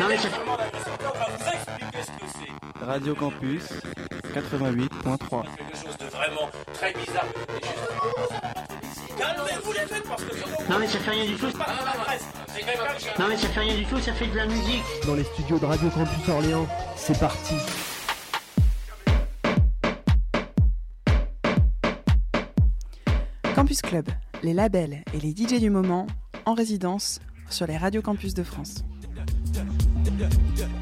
Non, mais ça- Radio Campus 88.3. quelque chose de vraiment très bizarre. Calmez-vous les mecs parce que Non mais ça fait rien du tout. pas dans la presse. C'est quelqu'un qui Non mais ça fait rien du tout, ça fait de la musique. Dans les studios de Radio Campus Orléans, c'est parti. Campus Club, les labels et les DJ du moment en résidence sur les radios campus de France. It's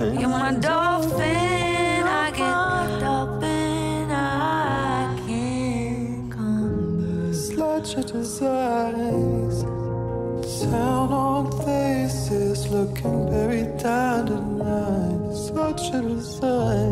You're my dolphin, I get. Dolphin, I can't come. Such a disguise. Town on faces looking very tired tonight. Such a design.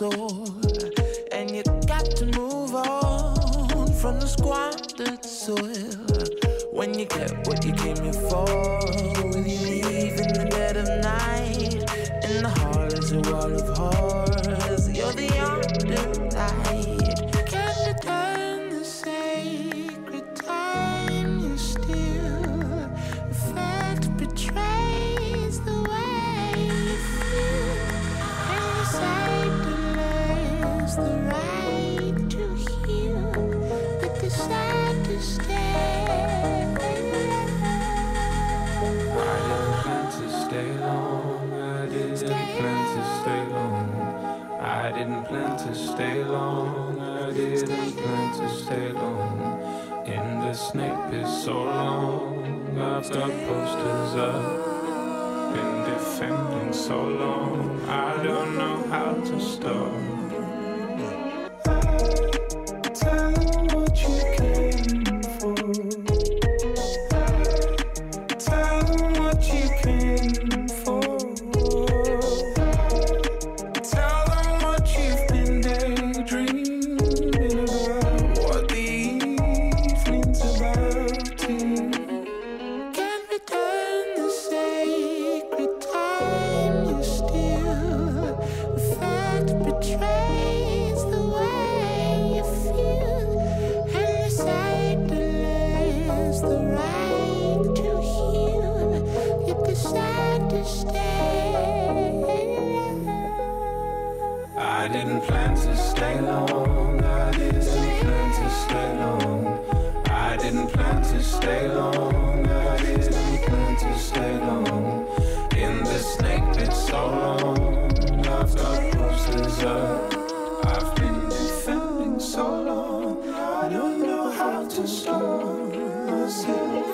And you got to move on from the squandered soil. When you get what I've posters up. Been defending so long. I don't know how to stop. I didn't plan to stay long. I didn't plan to stay long. I didn't plan to stay long. I didn't plan to stay long. In the snake pit so long. I've got bruises up. I've been defending so long. I don't know how to slow myself.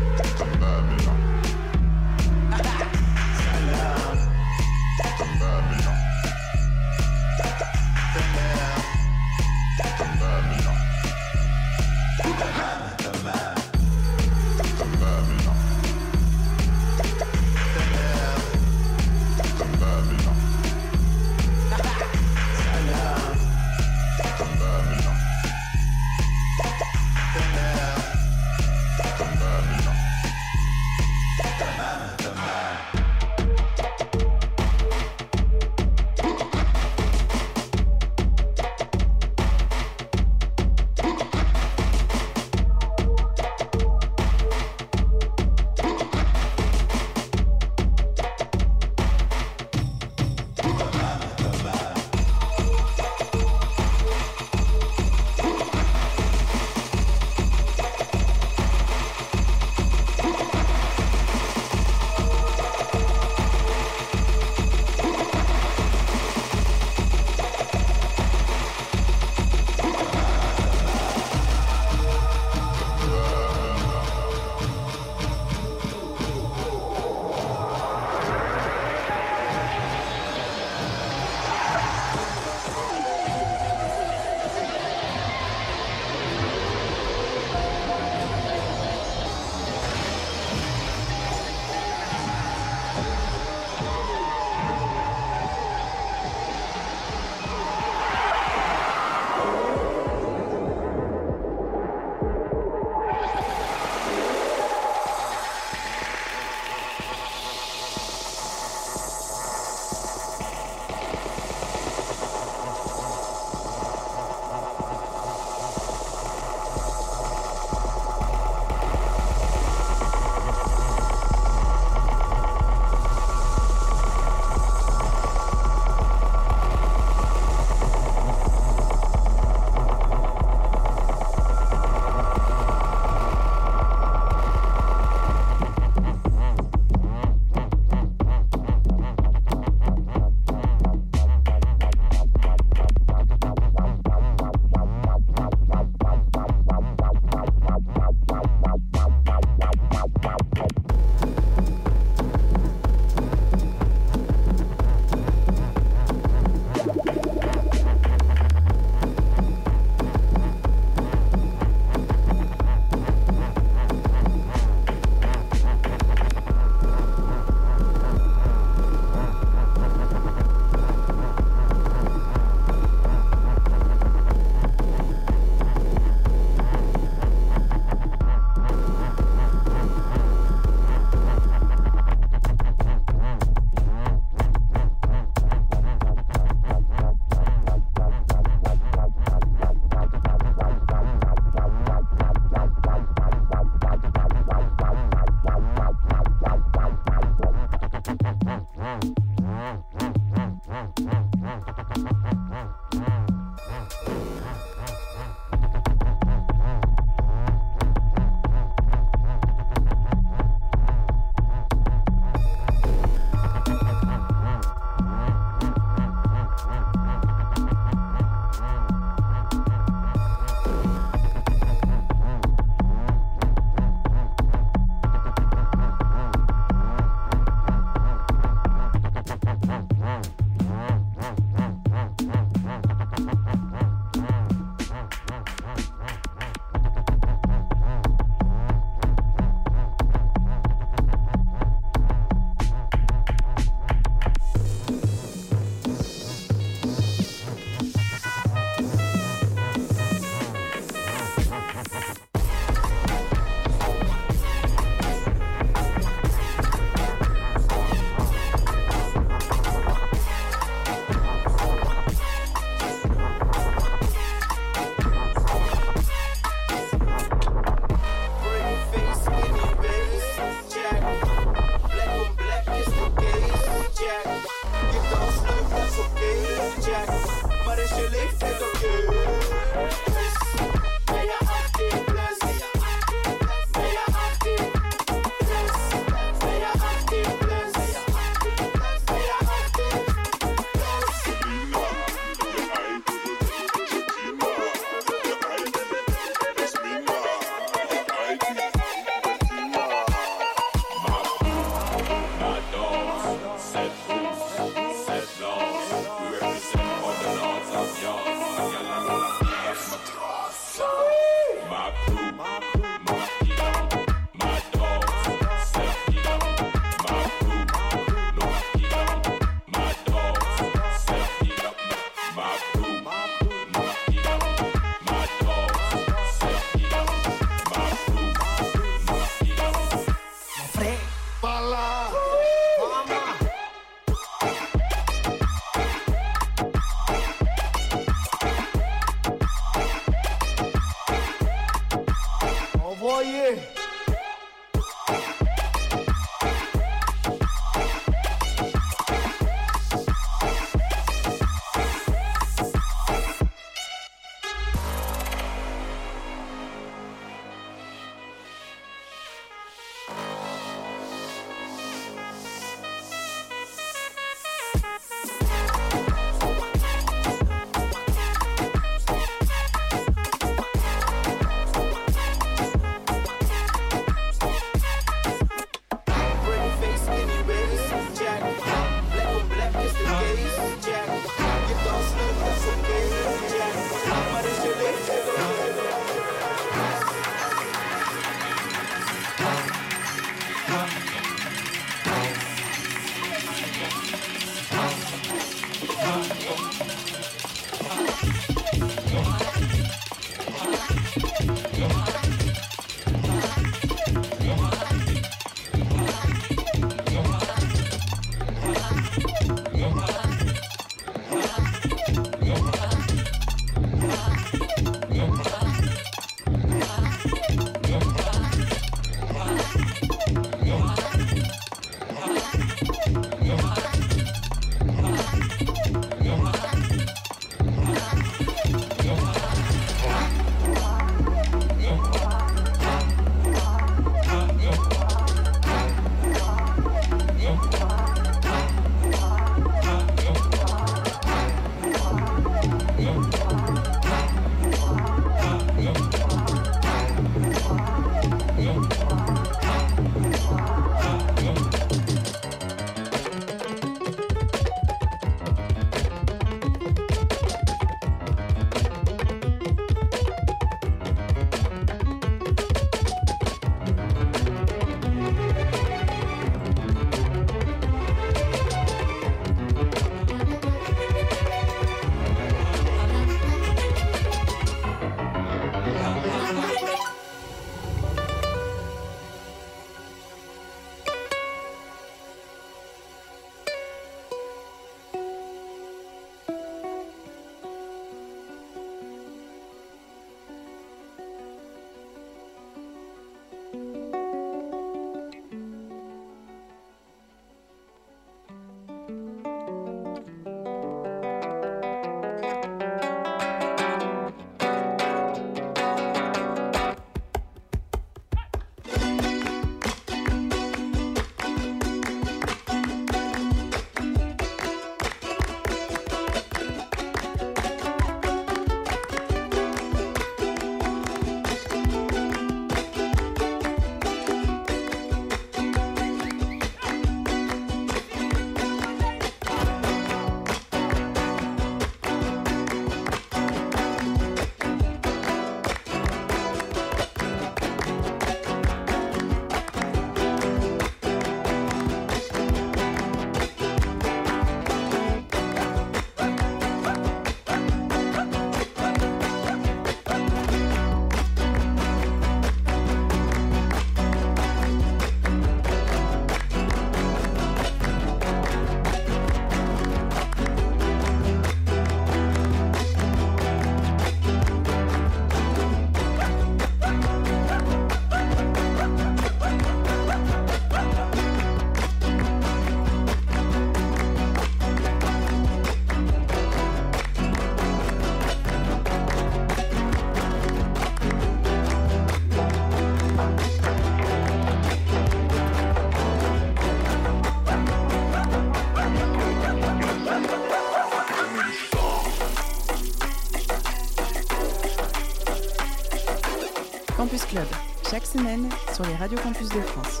Semaine sur les radios campus de France.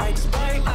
Like Spain.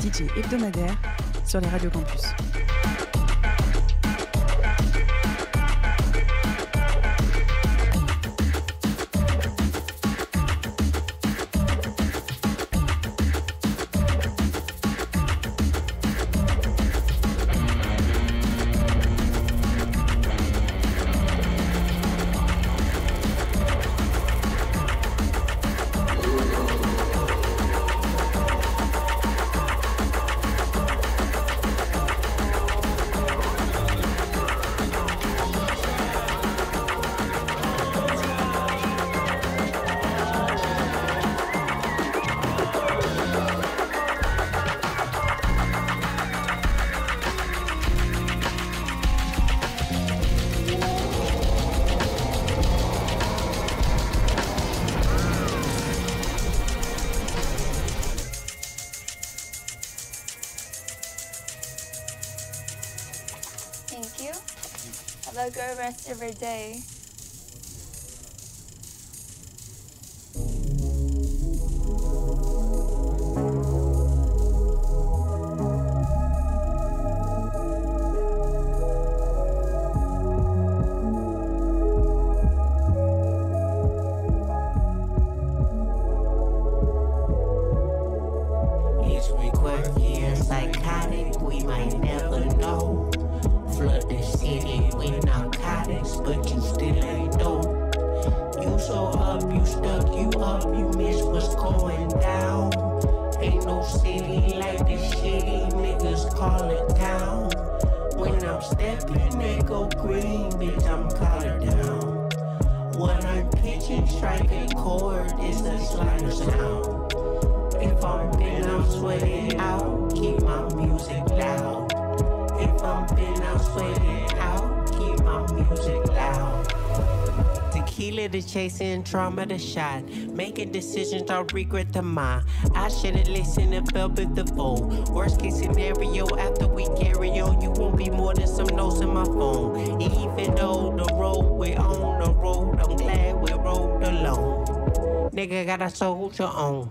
DJ hebdomadaire sur les radios campus. Rest every day. Chasing, trauma to shot. Making decisions, I regret the mind. I should've listened to Velvet the foe. Worst case scenario, after we carry on, you won't be more than some notes in my phone. Even though the road we're on the road, I'm glad we rode alone. Nigga got a soldier on.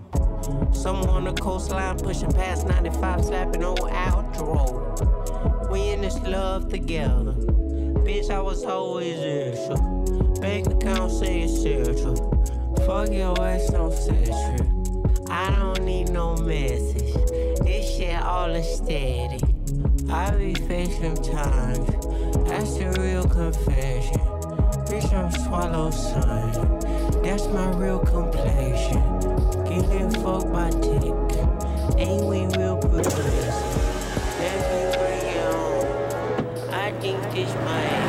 Someone on the coastline pushing past 95, slapping on outro. We in this love together. Bitch, I was always extra. Account say it's essential. Fuck your ass on session. I don't need no message. This shit all steady. I be facing times. That's the real confession. Bitch, I'm swallow son. That's my real complexion. Getting fucked by tick. Ain't we real progressive? Let me bring it on. I think this my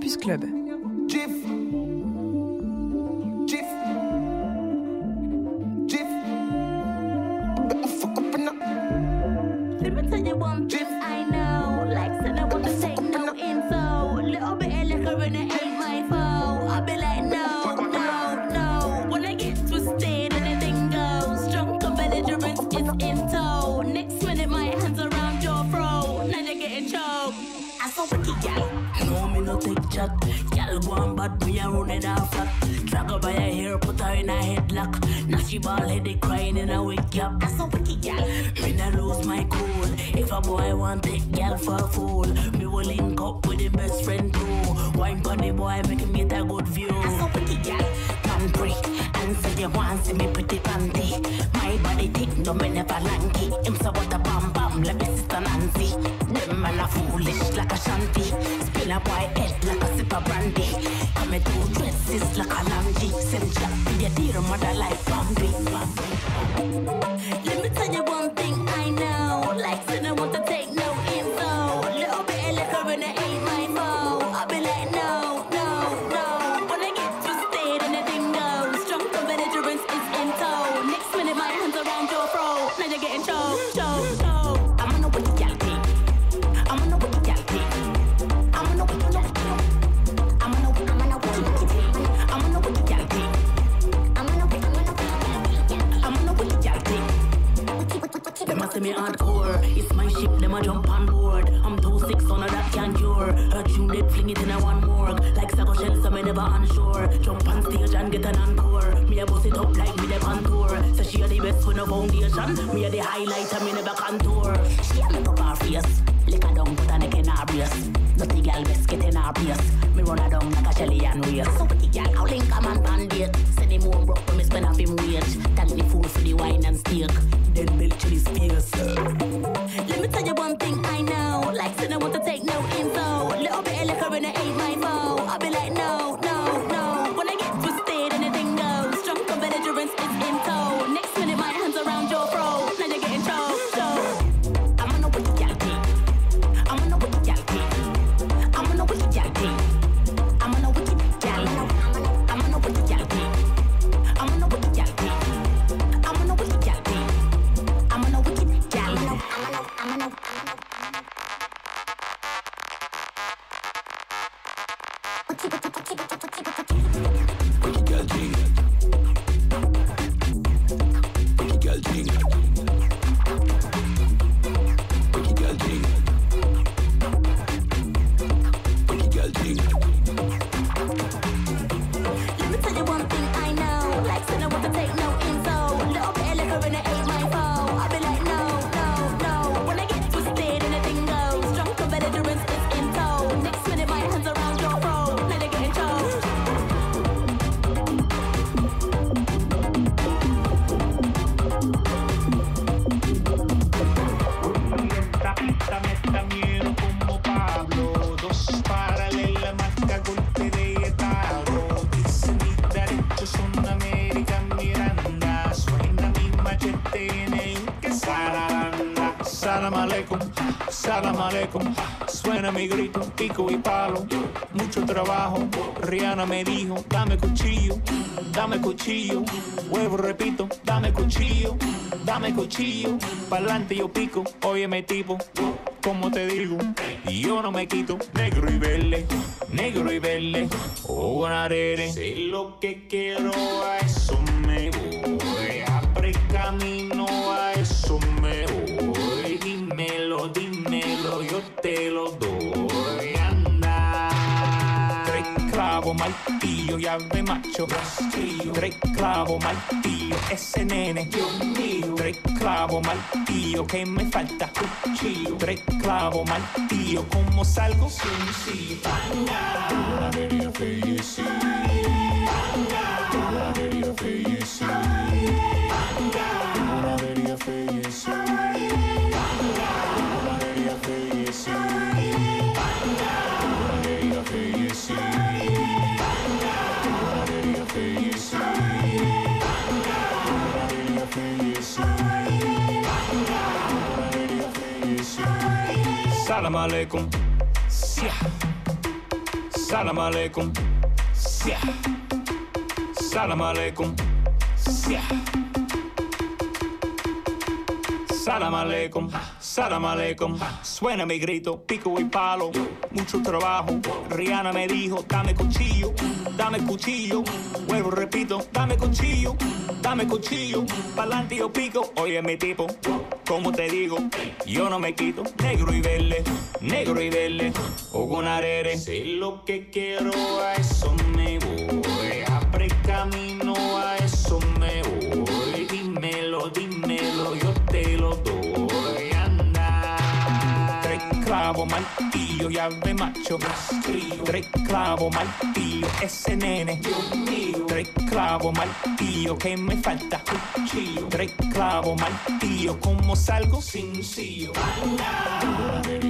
Campus Club. jam. Me the highlighter, me never contour. She a make up her face. Lick a down, put a neck in her brace. Dirty girl, biscuit in her brace. Me run her down like a jelly and waste. So pretty girl, how link a man bandit. Send him home broke, but me spend off him weight. Thank the fool for the wine and steak. Then build to his face. Let me tell you one thing I know. Like, said I want to take no info. Trabajo. Rihanna me dijo, dame cuchillo, dame cuchillo. Huevo, repito, dame cuchillo, dame cuchillo. Pa'lante yo pico, óyeme tipo, como te digo, yo no me quito. Negro y verde, negro y verde, oh arere. Sé lo que quiero, a eso me voy. Abre camino, martillo, llave macho. Rastrillo. Tres clavos, martillo, ese nene. Dios mío. Tres clavos, martillo, que me falta. Cuchillo. Tres clavos, martillo, ¿cómo salgo? Sencillo. Anda. Salam alaikum. Sia. Salam alaikum. Sia. Salam alaikum. Sia. Salam alaikum, salam alaikum. Suena mi grito, pico y palo, mucho trabajo. Rihanna me dijo, dame cuchillo, dame cuchillo. Huevo, repito, dame cuchillo, dame cuchillo. Pa'lante yo pico, oye mi tipo, como te digo, yo no me quito. Negro y verde, negro y verde, o con arere. Sé lo que quiero, a eso me voy. Abre camino, a eso me voy. Dímelo, dímelo, yo te lo doy. Martillo, llave macho. Tres clavos, martillo, ese nene. Tres clavos, martillo, que me falta. Tres clavos, martillo, ¿cómo salgo? Sencillo. Anda.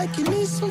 Like you need some